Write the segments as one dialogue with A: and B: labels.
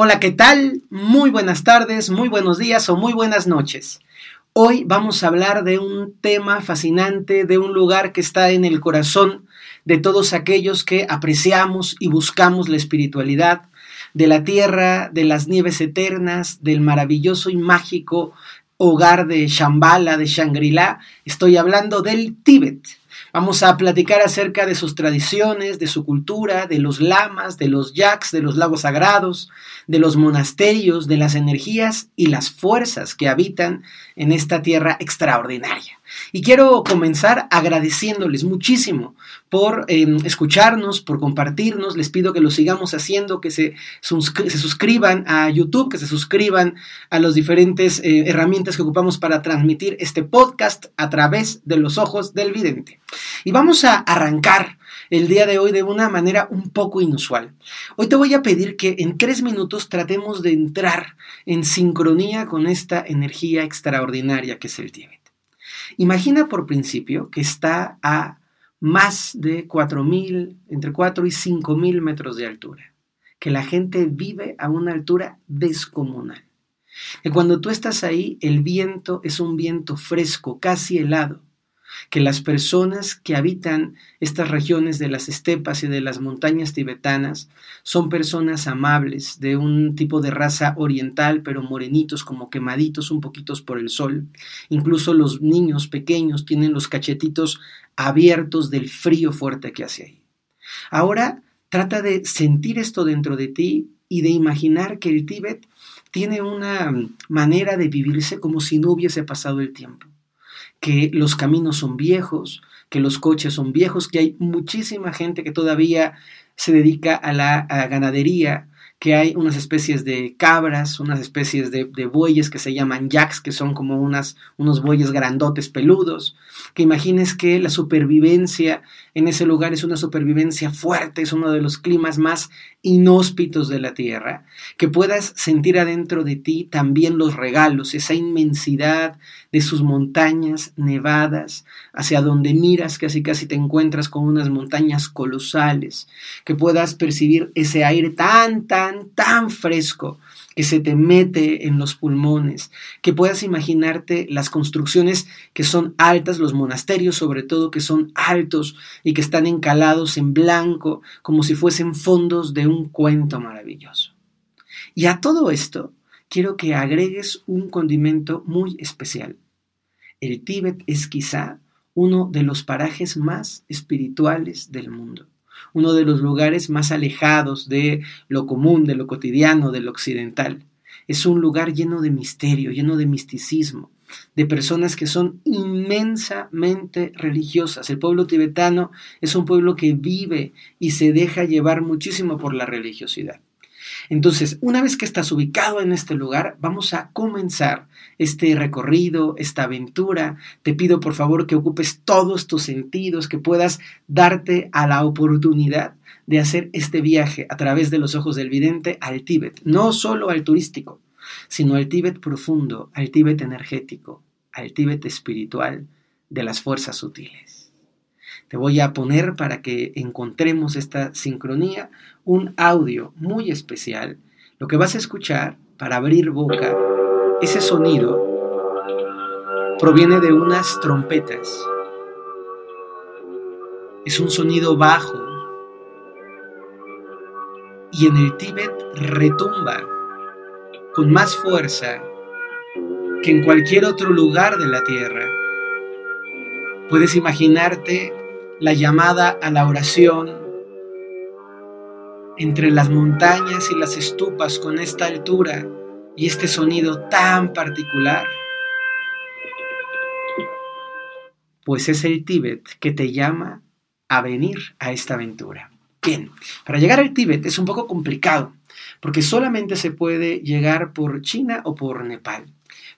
A: Hola, ¿qué tal? Muy buenas tardes, muy buenos días o muy buenas noches. Hoy vamos a hablar de un tema fascinante, de un lugar que está en el corazón de todos aquellos que apreciamos y buscamos la espiritualidad, de la tierra, de las nieves eternas, del maravilloso y mágico hogar de Shambhala, de Shangri-La. Estoy hablando del Tíbet. Vamos a platicar acerca de sus tradiciones, de su cultura, de los lamas, de los yaks, de los lagos sagrados, de los monasterios, de las energías y las fuerzas que habitan en esta tierra extraordinaria. Y quiero comenzar agradeciéndoles muchísimo por em, escucharnos, por compartirnos. Les pido que lo sigamos haciendo, que se, suscriban a YouTube, que se suscriban a las diferentes eh, herramientas que ocupamos para transmitir este podcast a través de los ojos del vidente. Y vamos a arrancar el día de hoy de una manera un poco inusual. Hoy te voy a pedir que en tres minutos tratemos de entrar en sincronía con esta energía extraordinaria que es el Tíbet. Imagina por principio que está a más de 4.000, entre 4 y 5.000 metros de altura, que la gente vive a una altura descomunal. Que cuando tú estás ahí, el viento es un viento fresco, casi helado, que las personas que habitan estas regiones de las estepas y de las montañas tibetanas son personas amables, de un tipo de raza oriental, pero morenitos, como quemaditos un poquitos por el sol. Incluso los niños pequeños tienen los cachetitos abiertos del frío fuerte que hace ahí. Ahora trata de sentir esto dentro de ti y de imaginar que el Tíbet tiene una manera de vivirse como si no hubiese pasado el tiempo que los caminos son viejos, que los coches son viejos, que hay muchísima gente que todavía se dedica a la ganadería, que hay unas especies de cabras, unas especies de, bueyes que se llaman yaks, que son como unas, unos bueyes grandotes peludos, que imagines que la supervivencia en ese lugar es una supervivencia fuerte, es uno de los climas más inhóspitos de la tierra, que puedas sentir adentro de ti también los regalos, esa inmensidad de sus montañas nevadas, hacia donde miras casi casi te encuentras con unas montañas colosales, que puedas percibir ese aire tan, tan, tan fresco que se te mete en los pulmones, que puedas imaginarte las construcciones que son altas, los monasterios sobre todo que son altos y que están encalados en blanco como si fuesen fondos de un cuento maravilloso. Y a todo esto quiero que agregues un condimento muy especial. El Tíbet es quizá uno de los parajes más espirituales del mundo uno de los lugares más alejados de lo común, de lo cotidiano, de lo occidental. Es un lugar lleno de misterio, lleno de misticismo, de personas que son inmensamente religiosas. El pueblo tibetano es un pueblo que vive y se deja llevar muchísimo por la religiosidad. Entonces, una vez que estás ubicado en este lugar, vamos a comenzar este recorrido, esta aventura. Te pido por favor que ocupes todos tus sentidos, que puedas darte a la oportunidad de hacer este viaje a través de los ojos del vidente al Tíbet, no solo al turístico, sino al Tíbet profundo, al Tíbet energético, al Tíbet espiritual de las fuerzas sutiles. Te voy a poner para que encontremos esta sincronía un audio muy especial. Lo que vas a escuchar para abrir boca, ese sonido proviene de unas trompetas. Es un sonido bajo y en el Tíbet retumba con más fuerza que en cualquier otro lugar de la tierra. Puedes imaginarte la llamada a la oración entre las montañas y las estupas con esta altura y este sonido tan particular? Pues es el Tíbet que te llama a venir a esta aventura. Bien, para llegar al Tíbet es un poco complicado, porque solamente se puede llegar por China o por Nepal.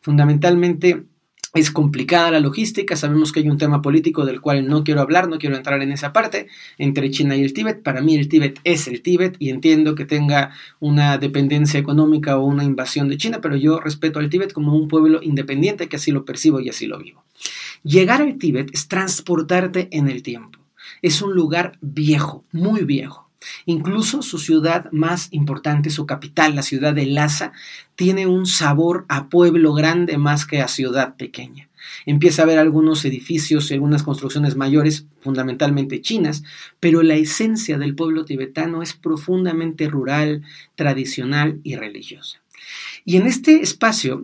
A: Fundamentalmente es complicada la logística, sabemos que hay un tema político del cual no quiero hablar, no quiero entrar en esa parte, entre China y el Tíbet. Para mí el Tíbet es el Tíbet y entiendo que tenga una dependencia económica o una invasión de China, pero yo respeto al Tíbet como un pueblo independiente que así lo percibo y así lo vivo. Llegar al Tíbet es transportarte en el tiempo. Es un lugar viejo, muy viejo. Incluso su ciudad más importante, su capital, la ciudad de Lhasa, tiene un sabor a pueblo grande más que a ciudad pequeña. Empieza a ver algunos edificios y algunas construcciones mayores, fundamentalmente chinas, pero la esencia del pueblo tibetano es profundamente rural, tradicional y religiosa. Y en este espacio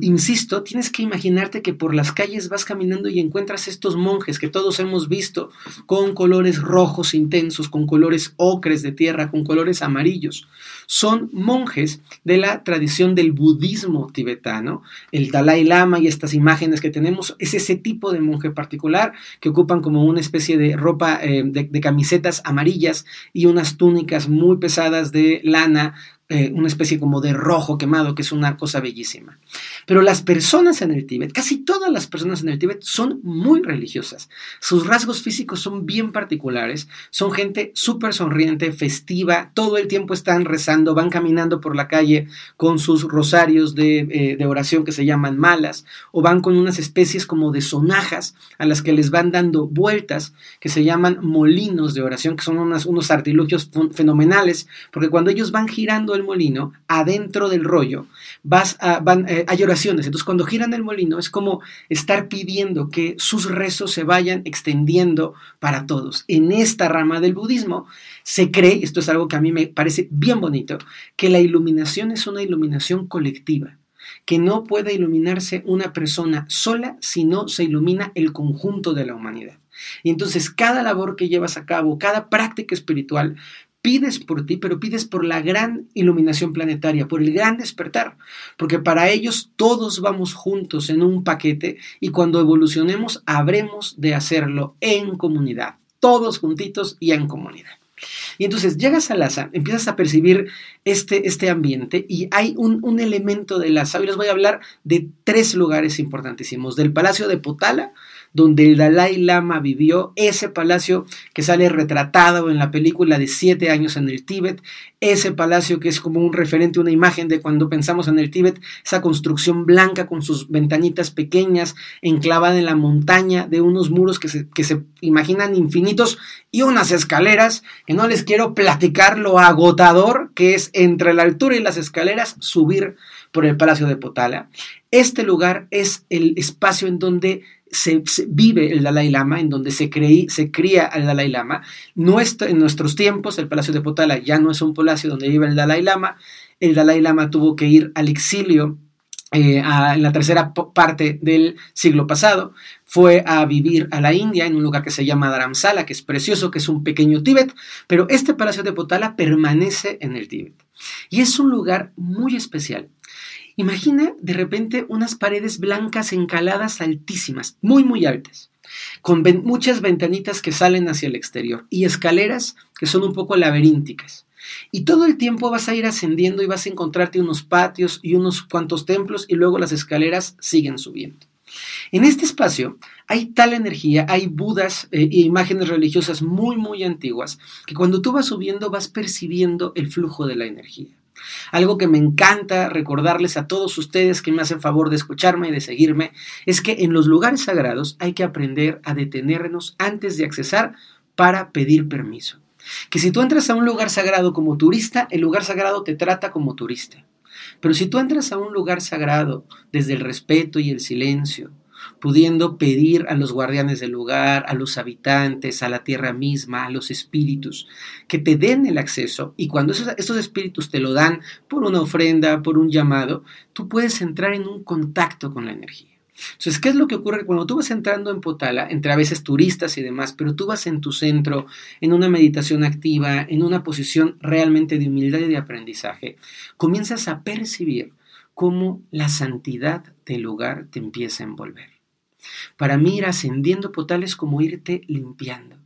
A: insisto, tienes que imaginarte que por las calles vas caminando y encuentras estos monjes que todos hemos visto con colores rojos intensos, con colores ocres de tierra, con colores amarillos. Son monjes de la tradición del budismo tibetano. El Dalai Lama y estas imágenes que tenemos es ese tipo de monje particular que ocupan como una especie de ropa eh, de camisetas amarillas y unas túnicas muy pesadas de lana eh, una especie como de rojo quemado, que es una cosa bellísima. Pero las personas en el Tíbet, casi todas las personas en el Tíbet son muy religiosas. Sus rasgos físicos son bien particulares, son gente súper sonriente, festiva, todo el tiempo están rezando, van caminando por la calle con sus rosarios de, eh, de oración que se llaman malas, o van con unas especies como de sonajas a las que les van dando vueltas, que se llaman molinos de oración, que son unos artilugios fenomenales, porque cuando ellos van girando molino, adentro del rollo, vas a, van, eh, hay oraciones. Entonces, cuando giran el molino, es como estar pidiendo que sus rezos se vayan extendiendo para todos. En esta rama del budismo se cree, esto es algo que a mí me parece bien bonito, que la iluminación es una iluminación colectiva que no puede iluminarse una persona sola si no se ilumina el conjunto de la humanidad. Y entonces cada labor que llevas a cabo, cada práctica espiritual, pides por ti, pero pides por la gran iluminación planetaria, por el gran despertar, porque para ellos todos vamos juntos en un paquete y cuando evolucionemos habremos de hacerlo en comunidad, todos juntitos y en comunidad. Y entonces llegas a Lhasa, empiezas a percibir este, este ambiente y hay un, un elemento de Lhasa. Hoy les voy a hablar de tres lugares importantísimos, del Palacio de Potala, donde el Dalai Lama vivió, ese palacio que sale retratado en la película de siete años en el Tíbet, ese palacio que es como un referente, una imagen de cuando pensamos en el Tíbet, esa construcción blanca con sus ventanitas pequeñas, enclavada en la montaña, de unos muros que se, que se imaginan infinitos y unas escaleras, que no les quiero platicar lo agotador que es entre la altura y las escaleras subir por el Palacio de Potala. Este lugar es el espacio en donde se, vive el Dalai Lama, en donde se, creí, se cría al Dalai Lama. Nuestro, en nuestros tiempos, el Palacio de Potala ya no es un palacio donde vive el Dalai Lama. El Dalai Lama tuvo que ir al exilio eh, en la tercera parte del siglo pasado, fue a vivir a la India en un lugar que se llama Dharamsala, que es precioso, que es un pequeño Tíbet, pero este Palacio de Potala permanece en el Tíbet. Y es un lugar muy especial Imagina de repente unas paredes blancas encaladas altísimas, muy, muy altas, con muchas ventanitas que salen hacia el exterior y escaleras que son un poco laberínticas. Y todo el tiempo vas a ir ascendiendo y vas a encontrarte unos patios y unos cuantos templos y luego las escaleras siguen subiendo. En este espacio hay tal energía, hay budas e imágenes religiosas muy, muy antiguas, que cuando tú vas subiendo vas percibiendo el flujo de la energía. Algo que me encanta recordarles a todos ustedes que me hacen favor de escucharme y de seguirme es que en los lugares sagrados hay que aprender a detenernos antes de accesar para pedir permiso. Que si tú entras a un lugar sagrado como turista, el lugar sagrado te trata como turista. Pero si tú entras a un lugar sagrado desde el respeto y el silencio, pudiendo pedir a los guardianes del lugar, a los habitantes, a la tierra misma, a los espíritus, que te den el acceso y cuando esos, espíritus te lo dan por una ofrenda, por un llamado, tú puedes entrar en un contacto con la energía. Entonces, ¿qué es lo que ocurre cuando tú vas entrando en Potala, entre a veces turistas y demás, pero tú vas en tu centro, en una meditación activa, en una posición realmente de humildad y de aprendizaje, comienzas a percibir cómo la santidad del lugar te empieza a envolver. Para mí ir ascendiendo Potala es como irte limpiando.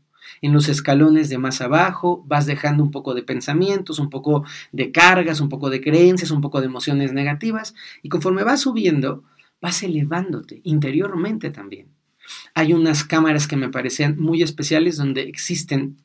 A: En los escalones de más abajo vas dejando un poco de pensamientos, un poco de cargas, un poco de creencias, un poco de emociones negativas y conforme vas subiendo vas elevándote interiormente también. Hay unas cámaras que me parecían muy especiales donde existen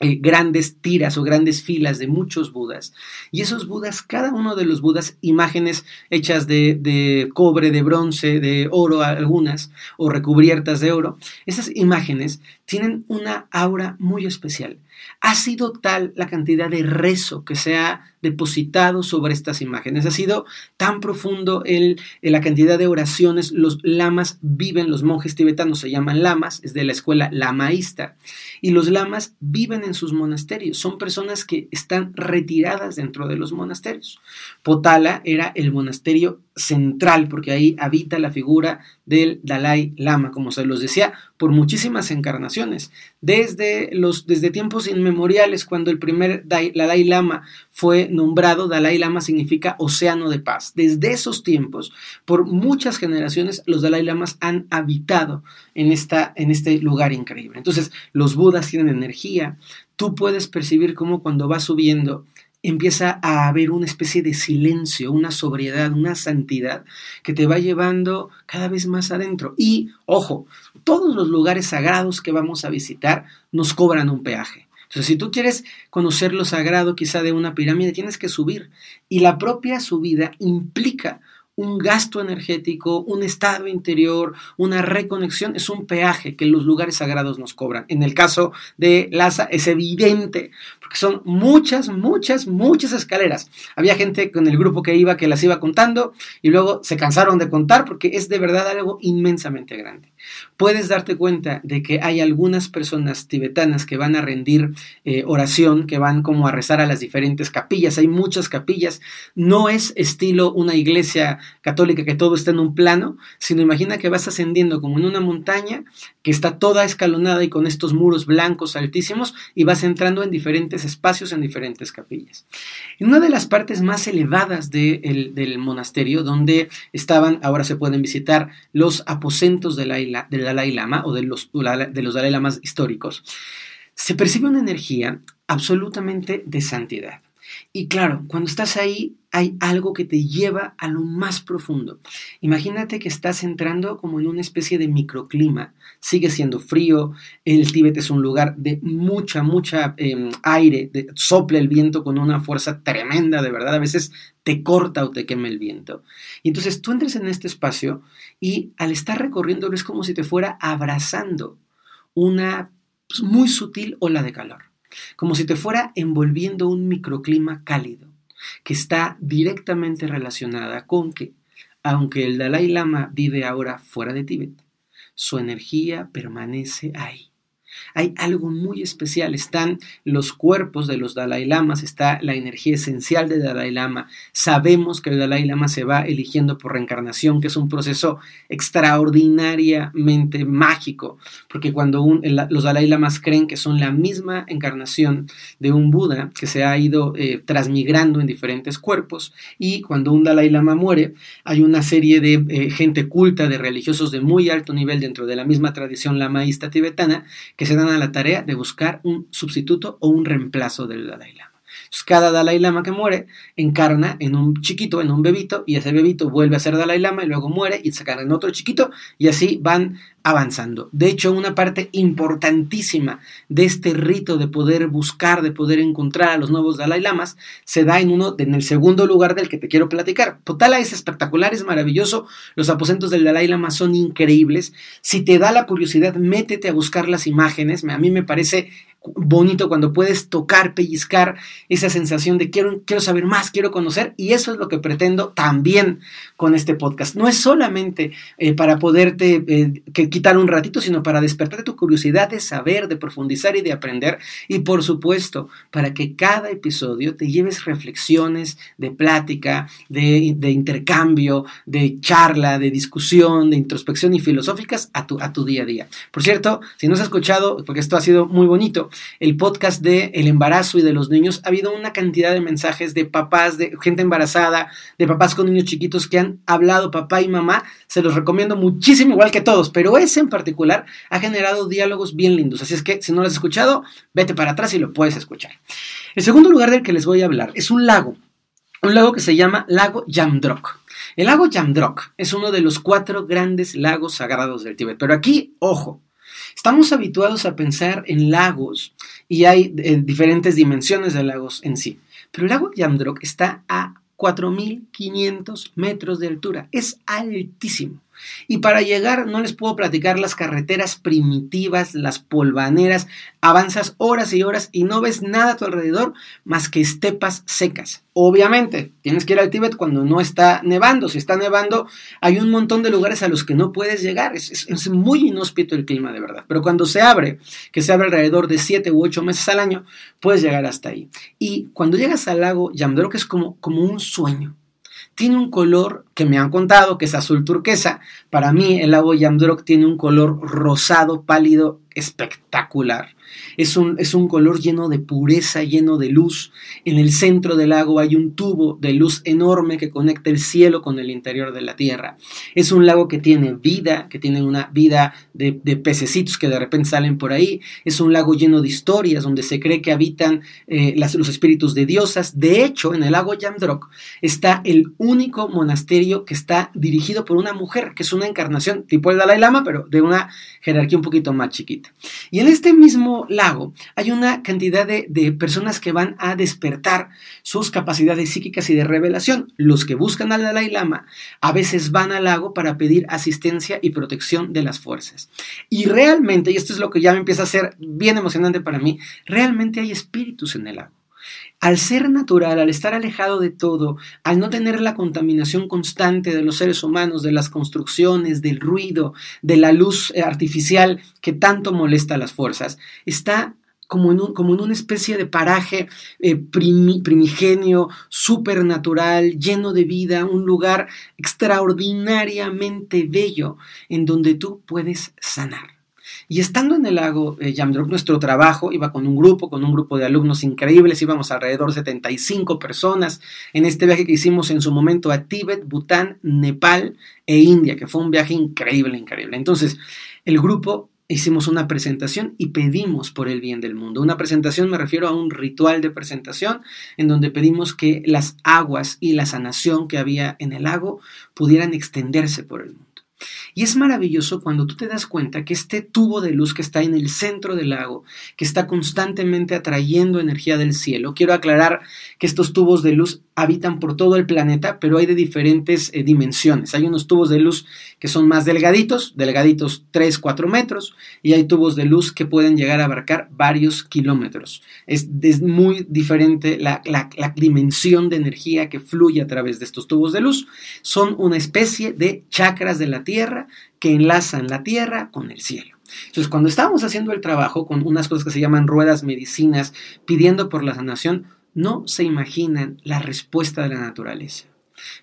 A: eh, grandes tiras o grandes filas de muchos budas. Y esos budas, cada uno de los budas, imágenes hechas de, de, cobre, de bronce, de oro algunas, o recubiertas de oro, esas imágenes tienen una aura muy especial. Ha sido tal la cantidad de rezo que se ha depositado sobre estas imágenes, ha sido tan profundo el, la cantidad de oraciones, los lamas viven, los monjes tibetanos se llaman lamas, es de la escuela lamaísta, y los lamas viven en sus monasterios, son personas que están retiradas dentro de los monasterios. Potala era el monasterio central, porque ahí habita la figura del Dalai Lama, como se los decía, por muchísimas encarnaciones, desde, los, desde tiempos inmemoriales, cuando el primer Dalai Lama fue nombrado, Dalai Lama significa océano de paz. Desde esos tiempos, por muchas generaciones, los Dalai Lamas han habitado en, esta, en este lugar increíble. Entonces, los Budas tienen energía, tú puedes percibir cómo cuando vas subiendo, empieza a haber una especie de silencio, una sobriedad, una santidad que te va llevando cada vez más adentro. Y, ojo, todos los lugares sagrados que vamos a visitar nos cobran un peaje. Entonces, si tú quieres conocer lo sagrado quizá de una pirámide, tienes que subir. Y la propia subida implica un gasto energético, un estado interior, una reconexión, es un peaje que los lugares sagrados nos cobran. En el caso de Lhasa es evidente, porque son muchas, muchas, muchas escaleras. Había gente con el grupo que iba que las iba contando y luego se cansaron de contar porque es de verdad algo inmensamente grande. Puedes darte cuenta de que hay algunas personas tibetanas que van a rendir eh, oración, que van como a rezar a las diferentes capillas. Hay muchas capillas. No es estilo una iglesia católica que todo está en un plano, sino imagina que vas ascendiendo como en una montaña que está toda escalonada y con estos muros blancos altísimos y vas entrando en diferentes espacios, en diferentes capillas. En una de las partes más elevadas del monasterio, donde estaban, ahora se pueden visitar los aposentos del Dalai Lama o de los, de los Dalai Lamas históricos, se percibe una energía absolutamente de santidad. Y claro, cuando estás ahí hay algo que te lleva a lo más profundo. Imagínate que estás entrando como en una especie de microclima. Sigue siendo frío, el Tíbet es un lugar de mucha, mucha em, aire, de, sopla el viento con una fuerza tremenda, de verdad. A veces te corta o te quema el viento. Y entonces tú entres en este espacio y al estar recorriéndolo es como si te fuera abrazando una pues, muy sutil ola de calor como si te fuera envolviendo un microclima cálido, que está directamente relacionada con que, aunque el Dalai Lama vive ahora fuera de Tíbet, su energía permanece ahí. Hay algo muy especial, están los cuerpos de los Dalai Lamas, está la energía esencial del Dalai Lama. Sabemos que el Dalai Lama se va eligiendo por reencarnación, que es un proceso extraordinariamente mágico, porque cuando los Dalai Lamas creen que son la misma encarnación de un Buda que se ha ido eh, transmigrando en diferentes cuerpos, y cuando un Dalai Lama muere, hay una serie de eh, gente culta, de religiosos de muy alto nivel dentro de la misma tradición lamaísta tibetana, que se dan a la tarea de buscar un sustituto o un reemplazo del Dalai Lama. Entonces, cada Dalai Lama que muere encarna en un chiquito, en un bebito, y ese bebito vuelve a ser Dalai Lama y luego muere y se en otro chiquito, y así van avanzando. De hecho, una parte importantísima de este rito de poder buscar, de poder encontrar a los nuevos Dalai Lamas, se da en uno, en el segundo lugar del que te quiero platicar. Potala es espectacular, es maravilloso. Los aposentos del Dalai Lama son increíbles. Si te da la curiosidad, métete a buscar las imágenes. A mí me parece bonito cuando puedes tocar, pellizcar esa sensación de quiero, quiero saber más, quiero conocer y eso es lo que pretendo también con este podcast. No es solamente eh, para poderte eh, quitar un ratito, sino para despertar tu curiosidad de saber, de profundizar y de aprender. Y por supuesto, para que cada episodio te lleves reflexiones de plática, de, de intercambio, de charla, de discusión, de introspección y filosóficas a tu, a tu día a día. Por cierto, si no has escuchado, porque esto ha sido muy bonito, el podcast de el embarazo y de los niños, ha habido una cantidad de mensajes de papás, de gente embarazada, de papás con niños chiquitos que han hablado papá y mamá. Se los recomiendo muchísimo, igual que todos, pero ese en particular ha generado diálogos bien lindos. Así es que si no lo has escuchado, vete para atrás y lo puedes escuchar. El segundo lugar del que les voy a hablar es un lago, un lago que se llama Lago Yamdrok. El lago Yamdrok es uno de los cuatro grandes lagos sagrados del Tíbet. Pero aquí, ojo, estamos habituados a pensar en lagos y hay eh, diferentes dimensiones de lagos en sí. Pero el lago Yamdrok está a 4.500 metros de altura. Es altísimo. Y para llegar no les puedo platicar las carreteras primitivas, las polvaneras, avanzas horas y horas y no ves nada a tu alrededor más que estepas secas. Obviamente, tienes que ir al Tíbet cuando no está nevando. Si está nevando, hay un montón de lugares a los que no puedes llegar. Es, muy inhóspito el clima, de verdad. Pero cuando se abre, que se abre alrededor de 7 u 8 meses al año, puedes llegar hasta ahí. Y cuando llegas al lago que es como, como un sueño tiene un color que me han contado que es azul turquesa. Para mí el lago Yamdrok tiene un color rosado pálido espectacular. Es un, es un color lleno de pureza, lleno de luz. En el centro del lago hay un tubo de luz enorme que conecta el cielo con el interior de la tierra. Es un lago que tiene vida, que tiene una vida de, pececitos que de repente salen por ahí. Es un lago lleno de historias donde se cree que habitan eh, los espíritus de diosas. De hecho, en el lago Yamdrok está el único monasterio que está dirigido por una mujer, que es una encarnación tipo el Dalai Lama, pero de una jerarquía un poquito más chiquita. Y en este mismo lago hay una cantidad de, personas que van a despertar sus capacidades psíquicas y de revelación. Los que buscan al Dalai Lama a veces van al lago para pedir asistencia y protección de las fuerzas. Y realmente, y esto es lo que ya me empieza a ser bien emocionante para mí, realmente hay espíritus en el lago. Al ser natural, al estar alejado de todo, al no tener la contaminación constante de los seres humanos, de las construcciones, del ruido, de la luz eh, artificial que tanto molesta a las fuerzas, está como en, como en una especie de paraje eh, primigenio, supernatural, lleno de vida, un lugar extraordinariamente bello en donde tú puedes sanar. Y estando en el lago eh, Yamdrok, nuestro trabajo iba con un grupo, con un grupo de alumnos increíbles, íbamos alrededor de 75 personas en este viaje que hicimos en su momento a Tíbet, Bután, Nepal e India, que fue un viaje increíble, increíble. Entonces, el grupo hicimos una presentación y pedimos por el bien del mundo. Una presentación me refiero a un ritual de presentación en donde pedimos que las aguas y la sanación que había en el lago pudieran extenderse por el mundo. Y es maravilloso cuando tú te das cuenta que este tubo de luz que está en el centro del lago, que está constantemente atrayendo energía del cielo, quiero aclarar que estos tubos de luz habitan por todo el planeta, pero hay de diferentes eh, dimensiones. Hay unos tubos de luz que son más delgaditos, delgaditos 3, 4 metros, y hay tubos de luz que pueden llegar a abarcar varios kilómetros. Es, muy diferente la, la dimensión de energía que fluye a través de estos tubos de luz. Son una especie de chakras de la Tierra que enlazan la Tierra con el cielo. Entonces, cuando estábamos haciendo el trabajo con unas cosas que se llaman ruedas medicinas, pidiendo por la sanación, no se imaginan la respuesta de la naturaleza.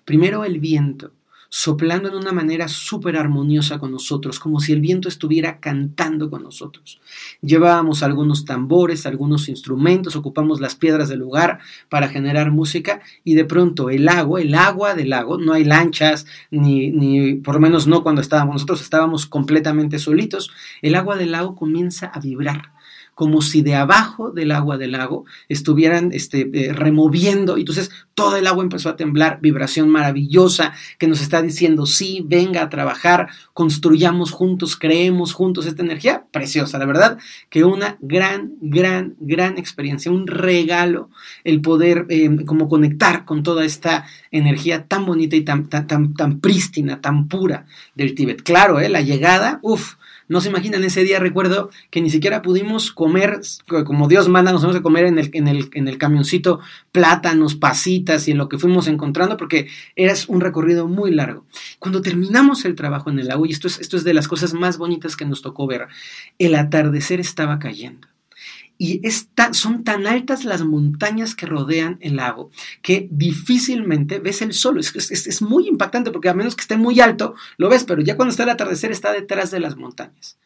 A: Primero el viento, soplando de una manera súper armoniosa con nosotros, como si el viento estuviera cantando con nosotros. Llevábamos algunos tambores, algunos instrumentos, ocupamos las piedras del lugar para generar música y de pronto el agua, el agua del lago, no hay lanchas, ni, ni por lo menos no cuando estábamos, nosotros estábamos completamente solitos, el agua del lago comienza a vibrar como si de abajo del agua del lago estuvieran este, eh, removiendo. Y entonces todo el agua empezó a temblar, vibración maravillosa que nos está diciendo, sí, venga a trabajar, construyamos juntos, creemos juntos esta energía preciosa. La verdad que una gran, gran, gran experiencia, un regalo el poder eh, como conectar con toda esta energía tan bonita y tan, tan, tan, tan prístina, tan pura del Tíbet. Claro, ¿eh? la llegada, uff no se imaginan, ese día recuerdo que ni siquiera pudimos comer, como Dios manda, nos vamos a comer en el, en el, en el camioncito plátanos, pasitas y en lo que fuimos encontrando, porque era un recorrido muy largo. Cuando terminamos el trabajo en el lago, y esto es, esto es de las cosas más bonitas que nos tocó ver, el atardecer estaba cayendo y son tan altas las montañas que rodean el lago que difícilmente ves el sol. Es, es, muy impactante porque a menos que esté muy alto, lo ves, pero ya cuando está el atardecer está detrás de las montañas.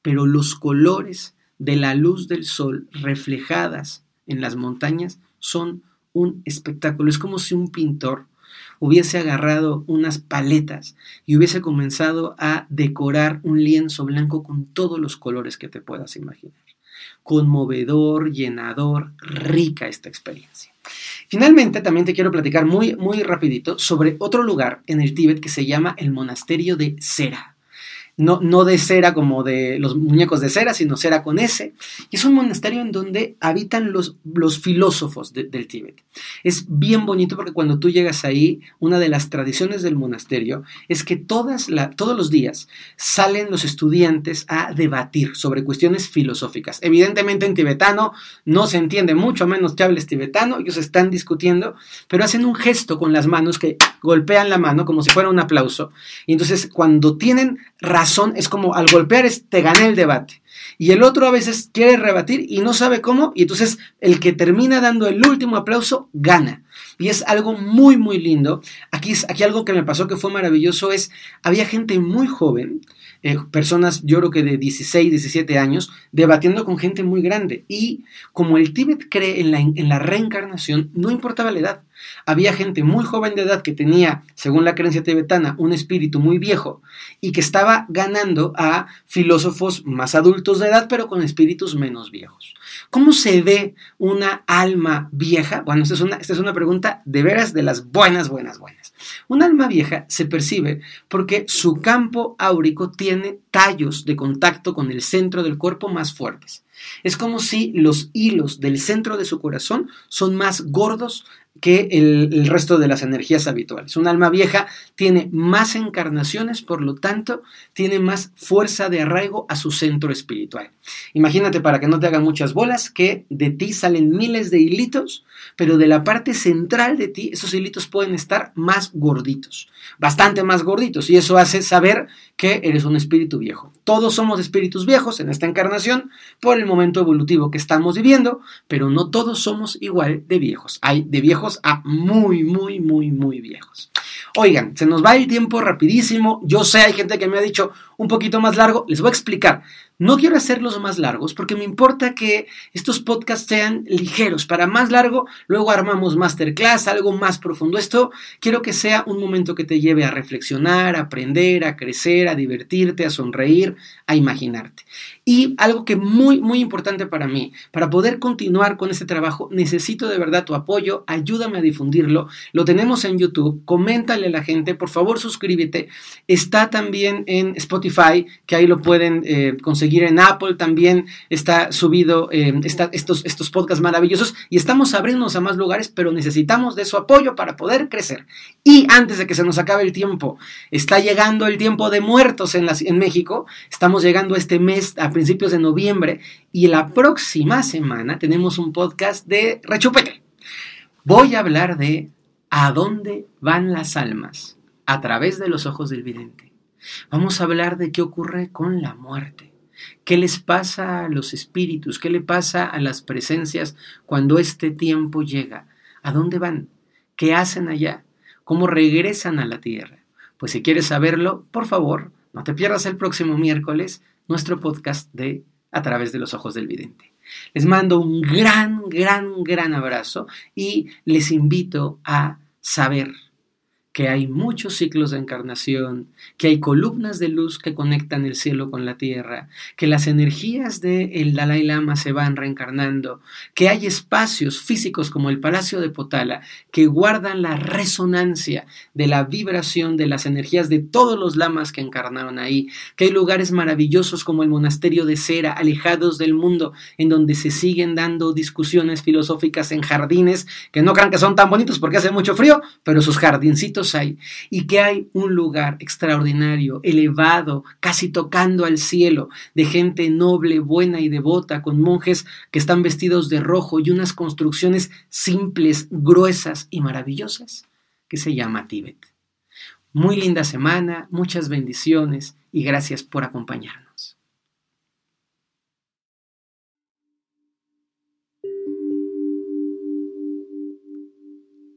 A: Pero los colores de la luz del sol reflejadas en las montañas son un espectáculo. Es como si un pintor hubiese agarrado unas paletas y hubiese comenzado a decorar un lienzo blanco con todos los colores que te puedas imaginar. Conmovedor, llenador, rica esta experiencia. Finalmente, también te quiero platicar muy, muy rapidito sobre otro lugar en el Tíbet que se llama el Monasterio de Sera no, de cera como de los muñecos de cera, sino cera con S. Y es un monasterio en donde habitan los, los filósofos del Tíbet. Es bien bonito porque cuando tú llegas ahí, una de las tradiciones del monasterio es que todas todos los días salen los estudiantes a debatir sobre cuestiones filosóficas. Evidentemente en tibetano no se entiende mucho, a menos que hables tibetano, ellos están discutiendo, pero hacen un gesto con las manos que golpean la mano como si fuera un aplauso. Y entonces cuando tienen razón, es como al golpear es, te gané el debate. Y el otro a veces quiere rebatir y no sabe cómo, y entonces el que termina dando el último aplauso gana. Y es algo muy, muy lindo. Aquí, aquí algo que me pasó que fue maravilloso es, había gente muy joven eh, personas, yo creo que de 16, 17 años, debatiendo con gente muy grande. Y como el Tíbet cree en la, en la reencarnación, no importaba la edad. Había gente muy joven de edad que tenía, según la creencia tibetana, un espíritu muy viejo y que estaba ganando a filósofos más adultos de edad, pero con espíritus menos viejos. ¿Cómo se ve una alma vieja? Bueno, esta es una, esta es una pregunta de veras de las buenas, buenas, buenas. Un alma vieja se percibe porque su campo áurico tiene tallos de contacto con el centro del cuerpo más fuertes. Es como si los hilos del centro de su corazón son más gordos que el, resto de las energías habituales. Un alma vieja tiene más encarnaciones, por lo tanto, tiene más fuerza de arraigo a su centro espiritual. Imagínate, para que no te hagan muchas bolas, que de ti salen miles de hilitos, pero de la parte central de ti, esos hilitos pueden estar más gorditos, bastante más gorditos, y eso hace saber que eres un espíritu viejo. Todos somos espíritus viejos en esta encarnación por el momento evolutivo que estamos viviendo, pero no todos somos igual de viejos. Hay de viejos a muy, muy, muy, muy viejos. Oigan, se nos va el tiempo rapidísimo. Yo sé, hay gente que me ha dicho un poquito más largo. Les voy a explicar. No quiero hacerlos más largos porque me importa que estos podcasts sean ligeros. Para más largo, luego armamos masterclass, algo más profundo. Esto quiero que sea un momento que te lleve a reflexionar, a aprender, a crecer, a divertirte, a sonreír, a imaginarte. Y algo que muy, muy importante para mí, para poder continuar con este trabajo, necesito de verdad tu apoyo, ayúdame a difundirlo. Lo tenemos en YouTube, coméntale a la gente, por favor suscríbete. Está también en Spotify, que ahí lo pueden eh, conseguir en Apple, también está subido eh, estos, estos podcasts maravillosos y estamos abriéndonos a más lugares, pero necesitamos de su apoyo para poder crecer. Y antes de que se nos acabe el tiempo, está llegando el tiempo de muertos en, México, estamos llegando este mes a principios de noviembre y la próxima semana tenemos un podcast de Rechupete. Voy a hablar de a dónde van las almas a través de los ojos del vidente. Vamos a hablar de qué ocurre con la muerte. ¿Qué les pasa a los espíritus? ¿Qué le pasa a las presencias cuando este tiempo llega? ¿A dónde van? ¿Qué hacen allá? ¿Cómo regresan a la tierra? Pues si quieres saberlo, por favor, no te pierdas el próximo miércoles nuestro podcast de A través de los ojos del vidente. Les mando un gran, gran, gran abrazo y les invito a saber que hay muchos ciclos de encarnación, que hay columnas de luz que conectan el cielo con la tierra, que las energías del el Dalai Lama se van reencarnando, que hay espacios físicos como el Palacio de Potala que guardan la resonancia de la vibración de las energías de todos los lamas que encarnaron ahí, que hay lugares maravillosos como el Monasterio de Cera, alejados del mundo, en donde se siguen dando discusiones filosóficas en jardines que no crean que son tan bonitos porque hace mucho frío, pero sus jardincitos hay y que hay un lugar extraordinario, elevado, casi tocando al cielo, de gente noble, buena y devota, con monjes que están vestidos de rojo y unas construcciones simples, gruesas y maravillosas, que se llama Tíbet. Muy linda semana, muchas bendiciones y gracias por acompañarnos.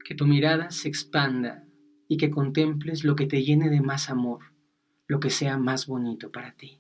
A: Que tu mirada se expanda y que contemples lo que te llene de más amor, lo que sea más bonito para ti.